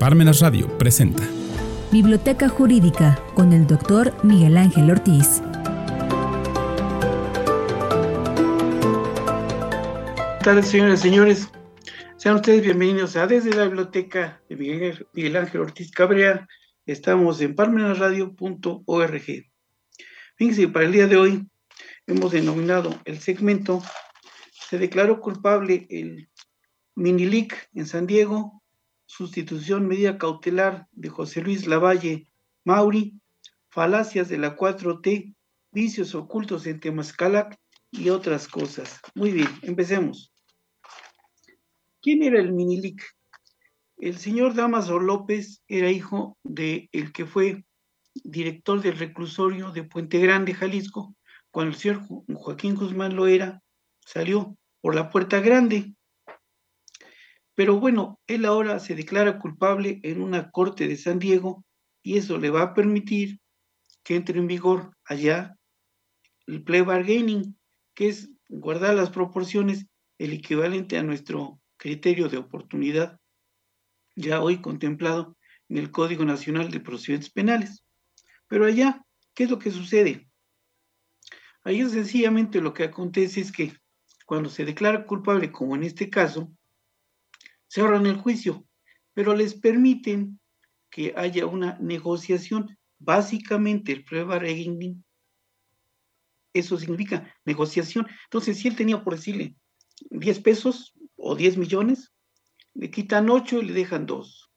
Parmenas Radio presenta Biblioteca Jurídica con el doctor Miguel Ángel Ortiz. ¿Qué tal, señoras y señores? Sean ustedes bienvenidos a Desde la Biblioteca de Miguel, Ángel Ortiz Cabrera. Estamos en parmenasradio.org. Fíjense, para el día de hoy hemos denominado el segmento Se declaró culpable el Minilic en San Diego, sustitución medida cautelar de José Luis Lavalle Mauri, falacias de la 4T, vicios ocultos en Temascalac y otras cosas. Muy bien, empecemos. ¿Quién era el Minilic? El señor Damaso López era hijo de el que fue director del reclusorio de Puente Grande, Jalisco, cuando el señor Joaquín Guzmán lo era, salió por la puerta grande pero bueno, él ahora se declara culpable en una corte de San Diego y eso le va a permitir que entre en vigor allá el plea bargaining, que es guardar las proporciones, el equivalente a nuestro criterio de oportunidad, ya hoy contemplado en el Código Nacional de Procedimientos Penales. Pero allá, ¿qué es lo que sucede? Ahí sencillamente lo que acontece es que cuando se declara culpable, como en este caso, se ahorran el juicio, pero les permiten que haya una negociación. Básicamente el prueba bargaining, eso significa negociación. Entonces, si él tenía por decirle 10 pesos o 10 millones, le quitan 8 y le dejan 2.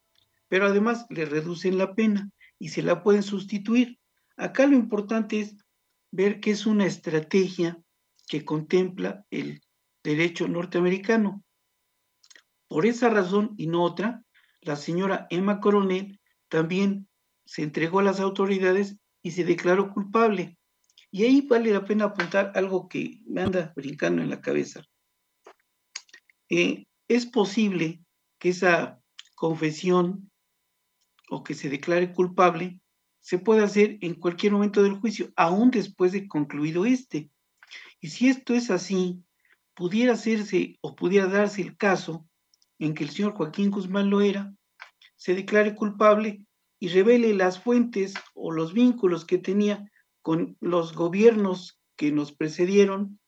Pero además le reducen la pena y se la pueden sustituir. Acá lo importante es ver que es una estrategia que contempla el derecho norteamericano. Por esa razón y no otra, la señora Emma Coronel también se entregó a las autoridades y se declaró culpable. Y ahí vale la pena apuntar algo que me anda brincando en la cabeza. Eh, es posible que esa confesión o que se declare culpable se pueda hacer en cualquier momento del juicio, aún después de concluido este. Y si esto es así, pudiera hacerse o pudiera darse el caso en que el señor Joaquín Guzmán lo era, se declare culpable y revele las fuentes o los vínculos que tenía con los gobiernos que nos precedieron,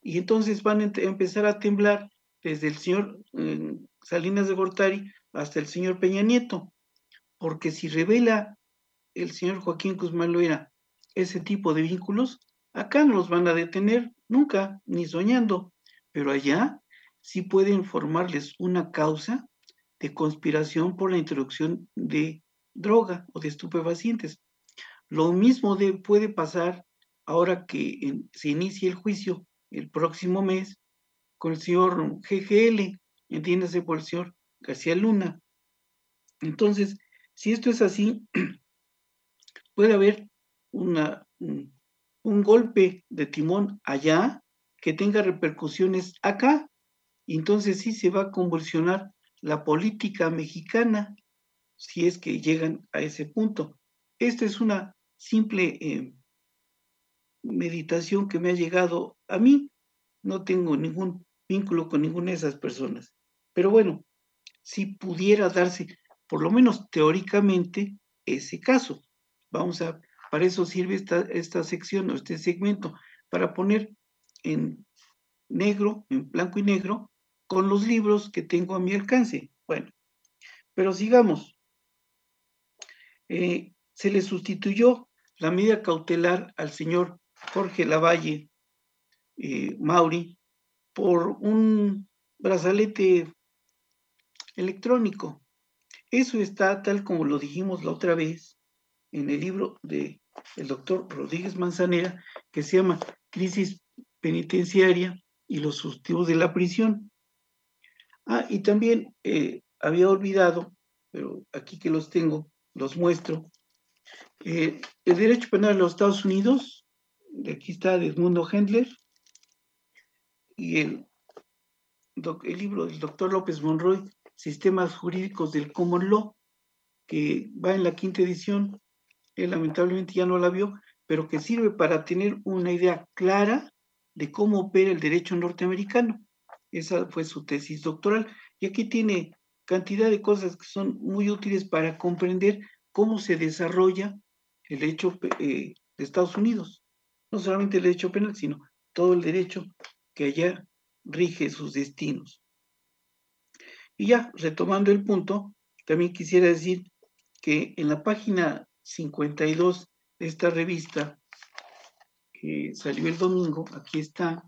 y entonces van a empezar a temblar desde el señor eh, Salinas de Gortari hasta el señor Peña Nieto, porque si revela el señor Joaquín Guzmán lo era ese tipo de vínculos, acá no los van a detener nunca, ni soñando, pero allá sí pueden formarles una causa de conspiración por la introducción de droga o de estupefacientes. Lo mismo puede pasar ahora que se inicie el juicio el próximo mes con el señor GGL, entiéndase por el señor García Luna. Entonces, si esto es así, puede haber una, un golpe de timón allá que tenga repercusiones acá entonces sí se va a convulsionar la política mexicana si es que llegan a ese punto. Esta es una simple eh, meditación que me ha llegado a mí. No tengo ningún vínculo con ninguna de esas personas. Pero bueno, si pudiera darse, por lo menos teóricamente, ese caso. Vamos a, para eso sirve esta, esta sección o este segmento, para poner en negro, en blanco y negro, con los libros que tengo a mi alcance. Bueno, pero sigamos. Eh, se le sustituyó la medida cautelar al señor Jorge Lavalle eh, Mauri por un brazalete electrónico. Eso está tal como lo dijimos la otra vez en el libro del el doctor Rodríguez Manzanera que se llama Crisis penitenciaria y los sustitutos de la prisión. Ah, y también eh, había olvidado, pero aquí que los tengo, los muestro. Eh, el derecho penal de los Estados Unidos, aquí está de Edmundo Hendler, y el, el libro del doctor López Monroy, Sistemas Jurídicos del Common Law, que va en la quinta edición, él lamentablemente ya no la vio, pero que sirve para tener una idea clara de cómo opera el derecho norteamericano. Esa fue su tesis doctoral. Y aquí tiene cantidad de cosas que son muy útiles para comprender cómo se desarrolla el derecho eh, de Estados Unidos. No solamente el derecho penal, sino todo el derecho que allá rige sus destinos. Y ya, retomando el punto, también quisiera decir que en la página 52 de esta revista, que salió el domingo, aquí está,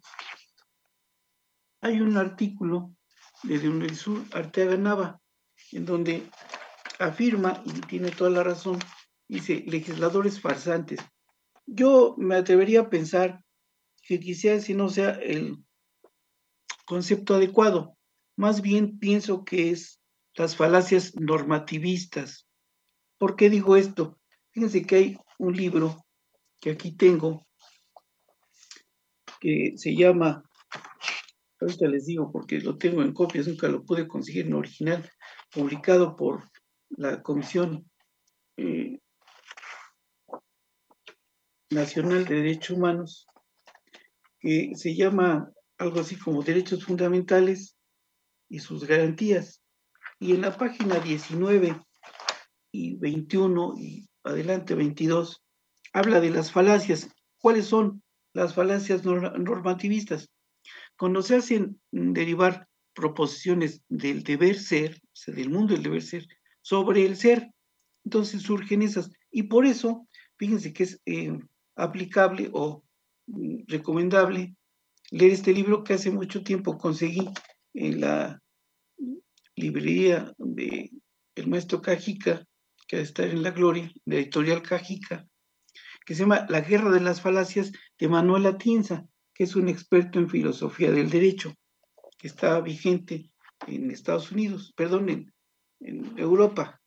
hay un artículo de Sur Arteaga Nava, en donde afirma, y tiene toda la razón, dice, legisladores farsantes. Yo me atrevería a pensar que quizás si no sea el concepto adecuado, más bien pienso que es las falacias normativistas. ¿Por qué digo esto? Fíjense que hay un libro que aquí tengo que se llama ahorita les digo porque lo tengo en copias, nunca lo pude conseguir en original, publicado por la Comisión eh, Nacional de Derechos Humanos, que se llama algo así como Derechos Fundamentales y sus garantías. Y en la página 19 y 21 y adelante 22, habla de las falacias. ¿Cuáles son las falacias normativistas? Cuando se hacen derivar proposiciones del deber ser, o sea, del mundo del deber ser, sobre el ser, entonces surgen esas. Y por eso, fíjense que es eh, aplicable o mm, recomendable leer este libro que hace mucho tiempo conseguí en la librería de el maestro Cajica, que va a estar en la gloria, de editorial Cajica, que se llama La guerra de las falacias de Manuel Atinza que es un experto en filosofía del derecho, que está vigente en Estados Unidos, perdón, en, Europa,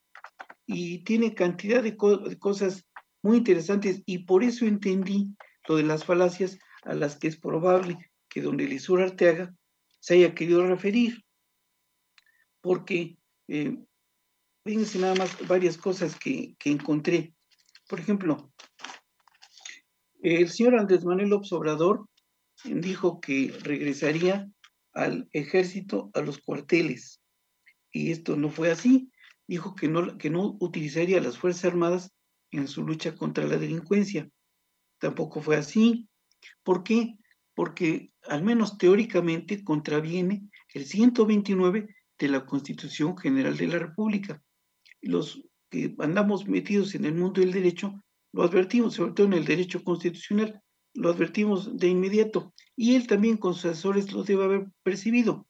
y tiene cantidad de, cosas muy interesantes, y por eso entendí lo de las falacias a las que es probable que don Elisur Arteaga se haya querido referir, porque eh, fíjense nada más varias cosas que, que encontré. Por ejemplo, el señor Andrés Manuel López Obrador dijo que regresaría al ejército a los cuarteles. Y esto no fue así. Dijo que no, que no utilizaría las Fuerzas Armadas en su lucha contra la delincuencia. Tampoco fue así. ¿Por qué? Porque al menos teóricamente contraviene el 129 de la Constitución General de la República. Los que andamos metidos en el mundo del derecho lo advertimos, sobre todo en el derecho constitucional, lo advertimos de inmediato y él también con sus asesores lo debe haber percibido.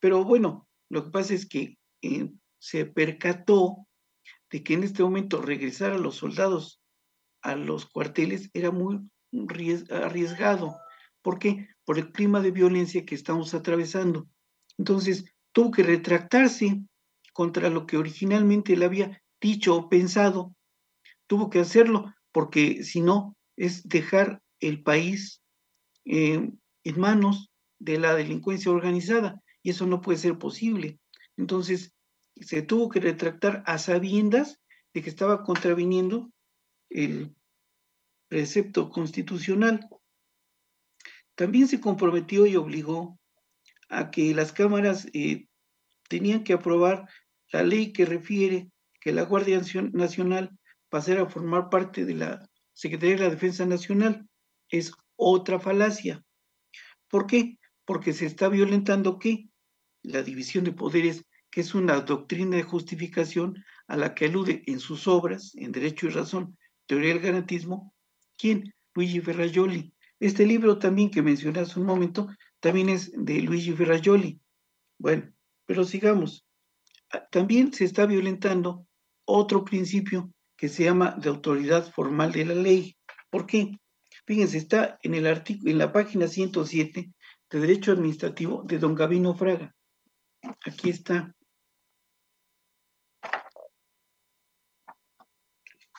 Pero bueno, lo que pasa es que eh, se percató de que en este momento regresar a los soldados a los cuarteles era muy arriesgado. ¿Por qué? Por el clima de violencia que estamos atravesando. Entonces, tuvo que retractarse contra lo que originalmente él había dicho o pensado. Tuvo que hacerlo porque si no, es dejar el país eh, en manos de la delincuencia organizada y eso no puede ser posible. Entonces, se tuvo que retractar a sabiendas de que estaba contraviniendo el precepto constitucional. También se comprometió y obligó a que las cámaras eh, tenían que aprobar la ley que refiere que la Guardia Nacional pasara a formar parte de la Secretaría de la Defensa Nacional es otra falacia. ¿Por qué? Porque se está violentando qué? La división de poderes, que es una doctrina de justificación a la que alude en sus obras, en Derecho y Razón, Teoría del Garantismo, ¿quién? Luigi Ferrajoli. Este libro también que mencioné hace un momento, también es de Luigi Ferrajoli. Bueno, pero sigamos. Ah, también se está violentando otro principio que se llama de autoridad formal de la ley. ¿Por qué? Fíjense, está en el artículo, en la página 107 de Derecho Administrativo de don Gabino Fraga. Aquí está.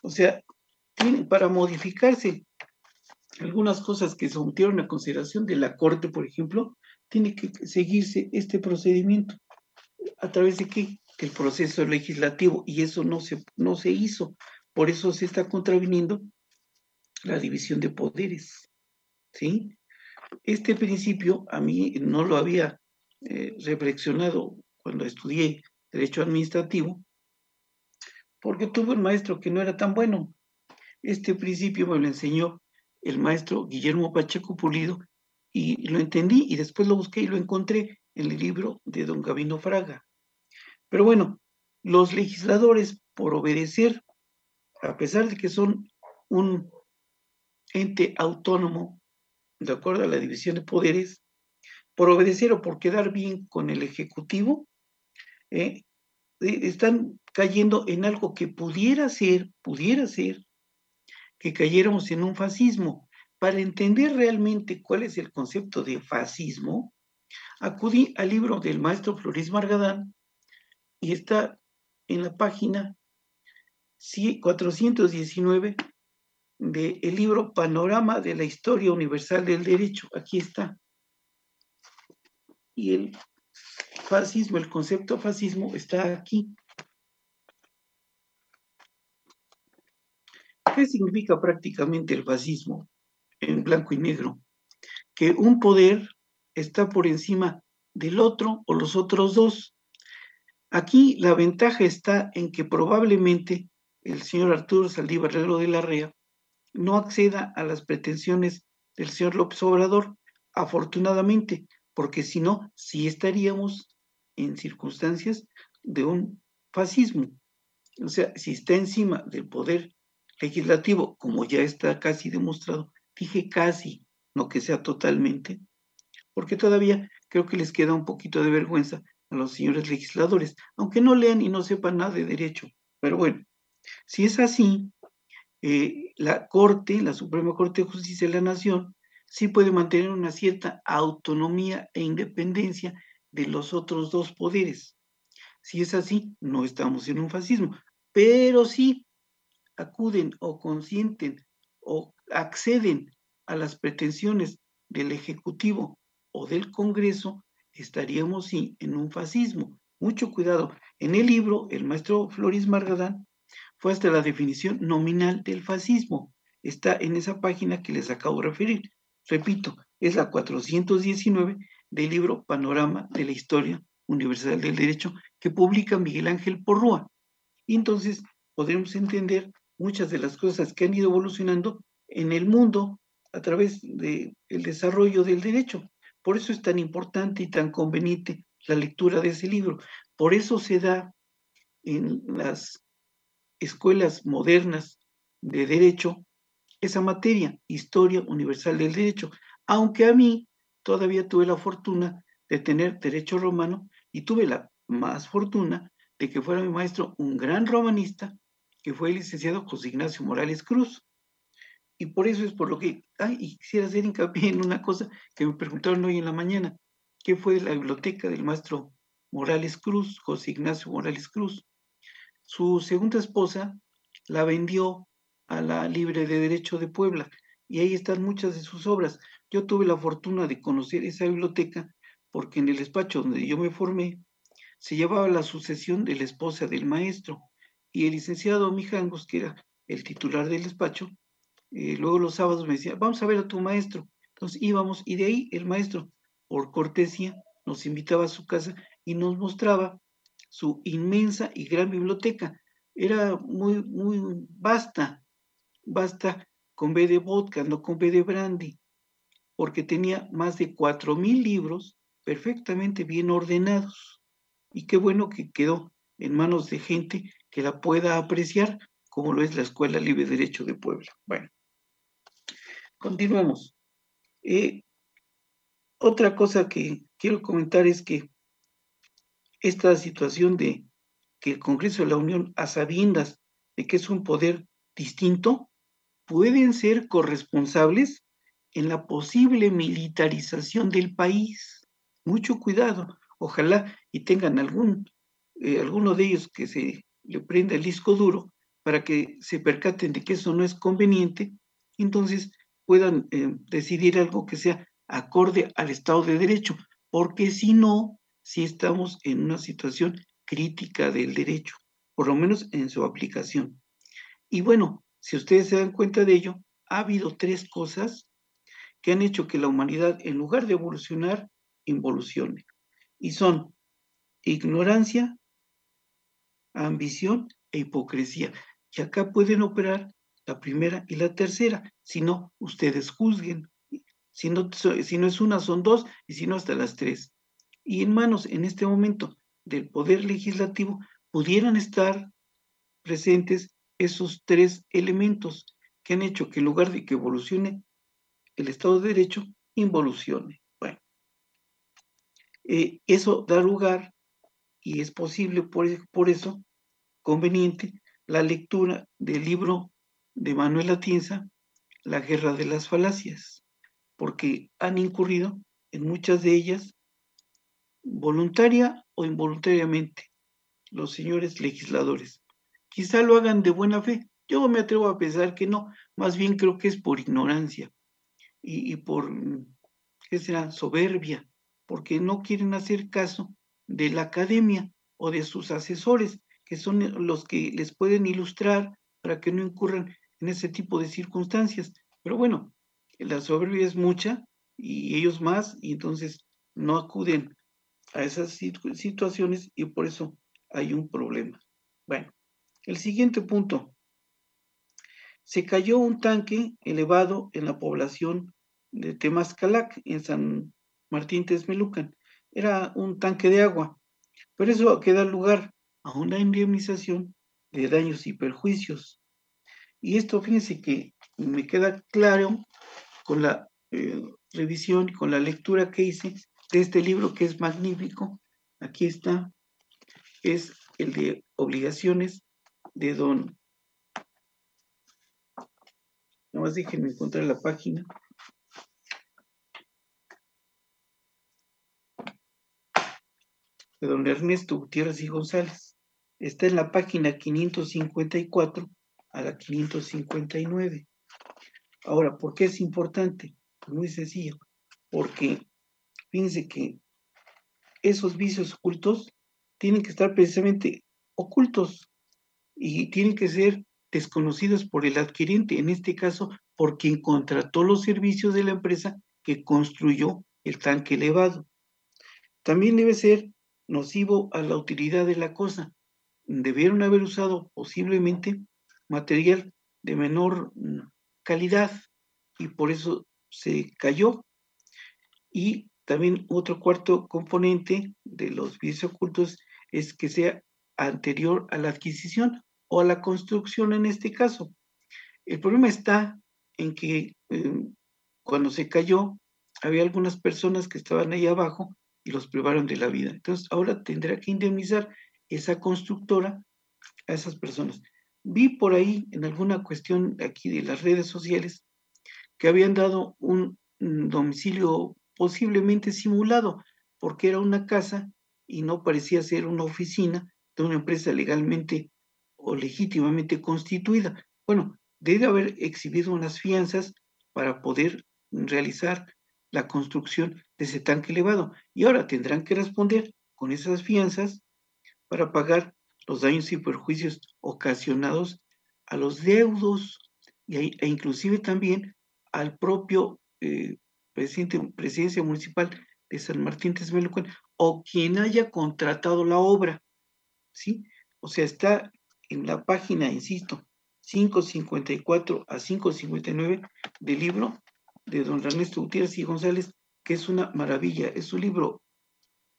O sea, para modificarse algunas cosas que se sometieron a consideración de la Corte, por ejemplo, tiene que seguirse este procedimiento. ¿A través de qué? El proceso legislativo, y eso no se, no se hizo. Por eso se está contraviniendo la división de poderes. ¿sí? Este principio a mí no lo había eh, reflexionado cuando estudié derecho administrativo, porque tuve un maestro que no era tan bueno. Este principio me lo enseñó el maestro Guillermo Pacheco Pulido y lo entendí y después lo busqué y lo encontré en el libro de don Gabino Fraga. Pero bueno, los legisladores, por obedecer, a pesar de que son un ente autónomo, de acuerdo a la división de poderes, por obedecer o por quedar bien con el Ejecutivo, eh, eh, están cayendo en algo que pudiera ser, pudiera ser, que cayéramos en un fascismo. Para entender realmente cuál es el concepto de fascismo, acudí al libro del maestro Floris Margadán y está en la página 419 del libro Panorama de la Historia Universal del Derecho. Aquí está. Y el fascismo, el concepto fascismo está aquí. ¿Qué significa prácticamente el fascismo en blanco y negro? Que un poder está por encima del otro o los otros dos. Aquí la ventaja está en que probablemente el señor Arturo Saldívar de la Rea no acceda a las pretensiones del señor López Obrador, afortunadamente, porque si no, sí estaríamos en circunstancias de un fascismo. O sea, si está encima del poder legislativo, como ya está casi demostrado, dije casi, no que sea totalmente, porque todavía creo que les queda un poquito de vergüenza a los señores legisladores, aunque no lean y no sepan nada de derecho. Pero bueno, si es así, eh, la Corte, la Suprema Corte de Justicia de la Nación, sí puede mantener una cierta autonomía e independencia de los otros dos poderes. Si es así, no estamos en un fascismo, pero si acuden o consienten o acceden a las pretensiones del Ejecutivo o del Congreso, estaríamos sí en un fascismo. Mucho cuidado. En el libro, el maestro Floris Margadán fue hasta la definición nominal del fascismo. Está en esa página que les acabo de referir. Repito, es la 419 del libro Panorama de la Historia Universal del Derecho que publica Miguel Ángel Porrúa. Y entonces podremos entender muchas de las cosas que han ido evolucionando en el mundo a través del desarrollo del derecho. Por eso es tan importante y tan conveniente la lectura de ese libro. Por eso se da en las escuelas modernas de derecho esa materia, historia universal del derecho, aunque a mí todavía tuve la fortuna de tener derecho romano y tuve la más fortuna de que fuera mi maestro un gran romanista que fue el licenciado José Ignacio Morales Cruz. Y por eso es por lo que, ay, quisiera hacer hincapié en una cosa que me preguntaron hoy en la mañana, ¿qué fue la biblioteca del maestro Morales Cruz, José Ignacio Morales Cruz? Su segunda esposa la vendió a la Libre de Derecho de Puebla y ahí están muchas de sus obras. Yo tuve la fortuna de conocer esa biblioteca porque en el despacho donde yo me formé se llevaba la sucesión de la esposa del maestro y el licenciado Mijangos, que era el titular del despacho, eh, luego los sábados me decía, vamos a ver a tu maestro. Entonces íbamos y de ahí el maestro, por cortesía, nos invitaba a su casa y nos mostraba su inmensa y gran biblioteca. Era muy, muy vasta, vasta con B de vodka, no con B de brandy, porque tenía más de cuatro mil libros perfectamente bien ordenados. Y qué bueno que quedó en manos de gente que la pueda apreciar, como lo es la Escuela Libre Derecho de Puebla. Bueno, continuemos. Eh, otra cosa que quiero comentar es que esta situación de que el Congreso de la Unión, a sabiendas de que es un poder distinto, pueden ser corresponsables en la posible militarización del país. Mucho cuidado. Ojalá y tengan algún, eh, alguno de ellos que se le prenda el disco duro para que se percaten de que eso no es conveniente, entonces puedan eh, decidir algo que sea acorde al Estado de Derecho, porque si no, si estamos en una situación crítica del derecho, por lo menos en su aplicación. Y bueno, si ustedes se dan cuenta de ello, ha habido tres cosas que han hecho que la humanidad, en lugar de evolucionar, involucione. Y son ignorancia, ambición e hipocresía. Y acá pueden operar la primera y la tercera. Si no, ustedes juzguen. Si no, si no es una, son dos, y si no, hasta las tres. Y en manos, en este momento, del Poder Legislativo, pudieran estar presentes esos tres elementos que han hecho que en lugar de que evolucione el Estado de Derecho, involucione. Bueno, eh, eso da lugar y es posible por, por eso conveniente la lectura del libro de Manuel Atienza, La guerra de las falacias, porque han incurrido en muchas de ellas voluntaria o involuntariamente los señores legisladores. Quizá lo hagan de buena fe. Yo me atrevo a pensar que no, más bien creo que es por ignorancia y, por, ¿qué será?, soberbia, porque no quieren hacer caso de la academia o de sus asesores, que son los que les pueden ilustrar para que no incurran en ese tipo de circunstancias. Pero bueno, la soberbia es mucha y ellos más, y entonces no acuden a esas situaciones y por eso hay un problema. Bueno, el siguiente punto. Se cayó un tanque elevado en la población de Temascalac, en San Martín Texmelucan. Era un tanque de agua, pero eso queda lugar a una indemnización de daños y perjuicios. Y esto, fíjense que me queda claro con la eh, revisión con la lectura que hice de este libro que es magnífico. Aquí está, es el de obligaciones de don. Nada más déjenme encontrar la página. De don Ernesto Gutiérrez y González. Está en la página 554 a la 559. Ahora, ¿por qué es importante? Pues muy sencillo, porque fíjense que esos vicios ocultos tienen que estar precisamente ocultos y tienen que ser desconocidos por el adquirente, en este caso por quien contrató los servicios de la empresa que construyó el tanque elevado. También debe ser nocivo a la utilidad de la cosa. Debieron haber usado posiblemente material de menor mm, calidad y por eso se cayó. Y también otro cuarto componente de los bienes ocultos es que sea anterior a la adquisición o a la construcción en este caso. El problema está en que em, cuando se cayó había algunas personas que estaban ahí abajo y los privaron de la vida. Entonces ahora tendrá que indemnizar esa constructora a esas personas. Vi por ahí en alguna cuestión aquí de las redes sociales que habían dado un domicilio posiblemente simulado, porque era una casa y no parecía ser una oficina de una empresa legalmente o legítimamente constituida. Bueno, debe haber exhibido unas fianzas para poder realizar la construcción de ese tanque elevado. Y ahora tendrán que responder con esas fianzas para pagar los daños y perjuicios ocasionados a los deudos e, inclusive también al propio eh, presidente, presidencia municipal de San Martín Texmelucan o quien haya contratado la obra. ¿Sí? O sea, está en la página, insisto, 554 a 559 del libro de don Ernesto Gutiérrez y González, que es una maravilla, es un libro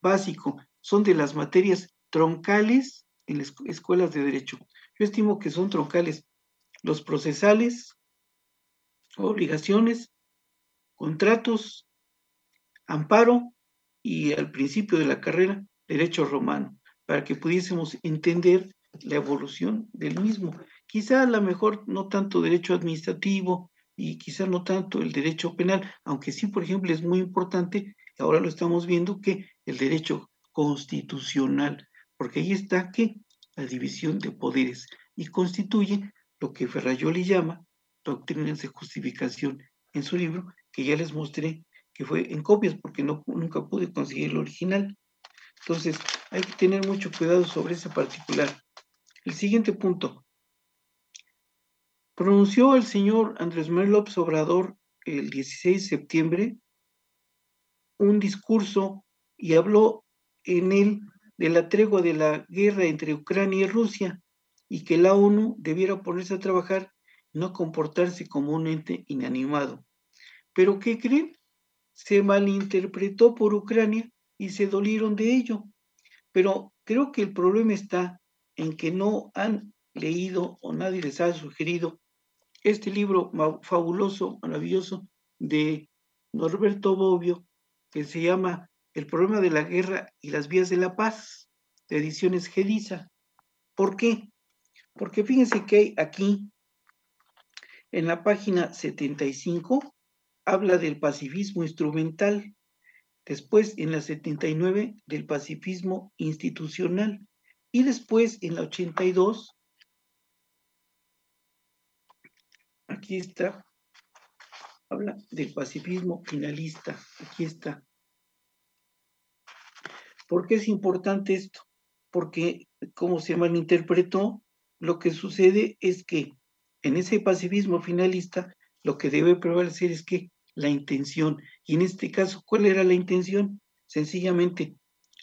básico, son de las materias troncales en las escuelas de derecho. Yo estimo que son troncales los procesales, obligaciones, contratos, amparo y al principio de la carrera, derecho romano, para que pudiésemos entender la evolución del mismo. Quizá a lo mejor no tanto derecho administrativo y quizá no tanto el derecho penal, aunque sí, por ejemplo, es muy importante, ahora lo estamos viendo, que el derecho constitucional, porque ahí está que la división de poderes y constituye lo que Ferrayoli llama doctrinas de justificación en su libro, que ya les mostré que fue en copias porque no, nunca pude conseguir el original. Entonces, hay que tener mucho cuidado sobre ese particular. El siguiente punto. Pronunció el señor Andrés Manuel López Obrador el 16 de septiembre un discurso y habló en él de la tregua de la guerra entre Ucrania y Rusia y que la ONU debiera ponerse a trabajar no comportarse como un ente inanimado. Pero ¿qué creen? Se malinterpretó por Ucrania y se dolieron de ello. Pero creo que el problema está en que no han leído o nadie les ha sugerido este libro fabuloso, maravilloso de Norberto Bobbio, que se llama El problema de la guerra y las vías de la paz, de ediciones Gediza. ¿Por qué? Porque fíjense que hay aquí, en la página 75, habla del pacifismo instrumental, después en la 79 del pacifismo institucional y después en la 82 aquí está, habla del pacifismo finalista, aquí está. ¿Por qué es importante esto? Porque, como se malinterpretó, lo que sucede es que en ese pacifismo finalista lo que debe prevalecer es que la intención, y en este caso, ¿cuál era la intención? Sencillamente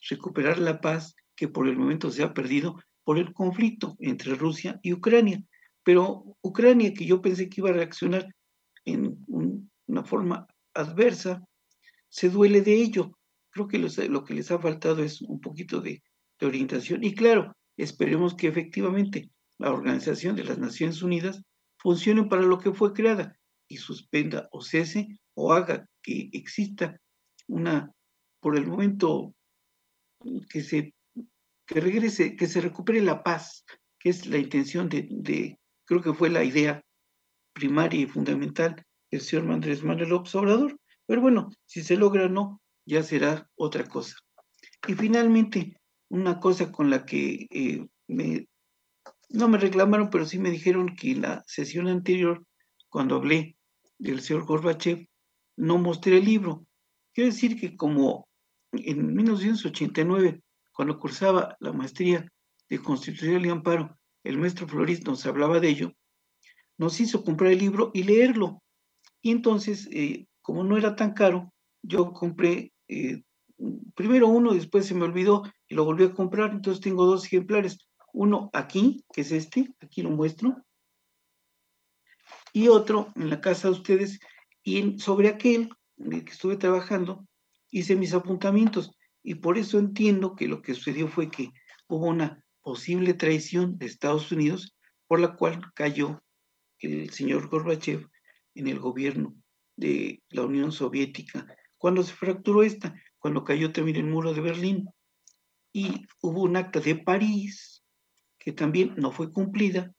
recuperar la paz que por el momento se ha perdido por el conflicto entre Rusia y Ucrania. Pero Ucrania, que yo pensé que iba a reaccionar en una forma adversa, se duele de ello. Creo que lo que les ha faltado es un poquito de, orientación. Y claro, esperemos que efectivamente la Organización de las Naciones Unidas funcione para lo que fue creada y suspenda o cese o haga que exista una, por el momento, que se que regrese, que se recupere la paz, que es la intención de, creo que fue la idea primaria y fundamental del señor Andrés Manuel López Obrador. Pero bueno, si se logra o no, ya será otra cosa. Y finalmente, una cosa con la que eh, me, no me reclamaron, pero sí me dijeron que en la sesión anterior, cuando hablé del señor Gorbachev, no mostré el libro. Quiero decir que como en 1989, cuando cursaba la maestría de Constitución y Amparo, el maestro Floris nos hablaba de ello, nos hizo comprar el libro y leerlo. Y entonces, eh, como no era tan caro, yo compré eh, primero uno, después se me olvidó y lo volví a comprar, entonces tengo dos ejemplares. Uno aquí, que es este, aquí lo muestro, y otro en la casa de ustedes, y sobre aquel en el que estuve trabajando, hice mis apuntamientos, y por eso entiendo que lo que sucedió fue que hubo una posible traición de Estados Unidos por la cual cayó el señor Gorbachev en el gobierno de la Unión Soviética. Cuando se fracturó esta, cuando cayó también el muro de Berlín, y hubo un acta de París que también no fue cumplida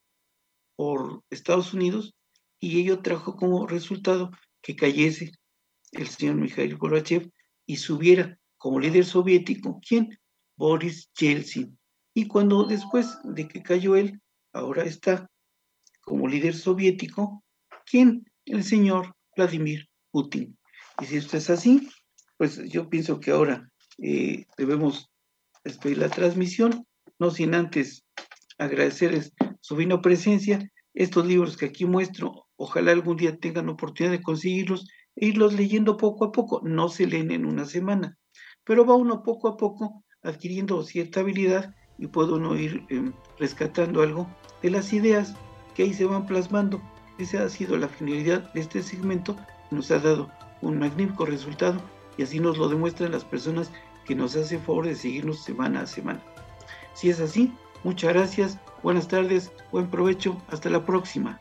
por Estados Unidos y ello trajo como resultado que cayese el señor Mikhail Gorbachev y subiera como líder soviético, ¿quién? Boris Yeltsin. Y cuando después de que cayó él, ahora está como líder soviético, ¿quién? El señor Vladimir Putin. Y si esto es así, pues yo pienso que ahora eh, debemos despedir la transmisión, no sin antes agradecerles su vino presencia. Estos libros que aquí muestro, ojalá algún día tengan oportunidad de conseguirlos e irlos leyendo poco a poco. No se leen en una semana, pero va uno poco a poco adquiriendo cierta habilidad y puedo uno ir em, rescatando algo de las ideas que ahí se van plasmando. Esa ha sido la finalidad de este segmento, nos ha dado un magnífico resultado y así nos lo demuestran las personas que nos hacen favor de seguirnos semana a semana. Si es así, muchas gracias, buenas tardes, buen provecho, hasta la próxima.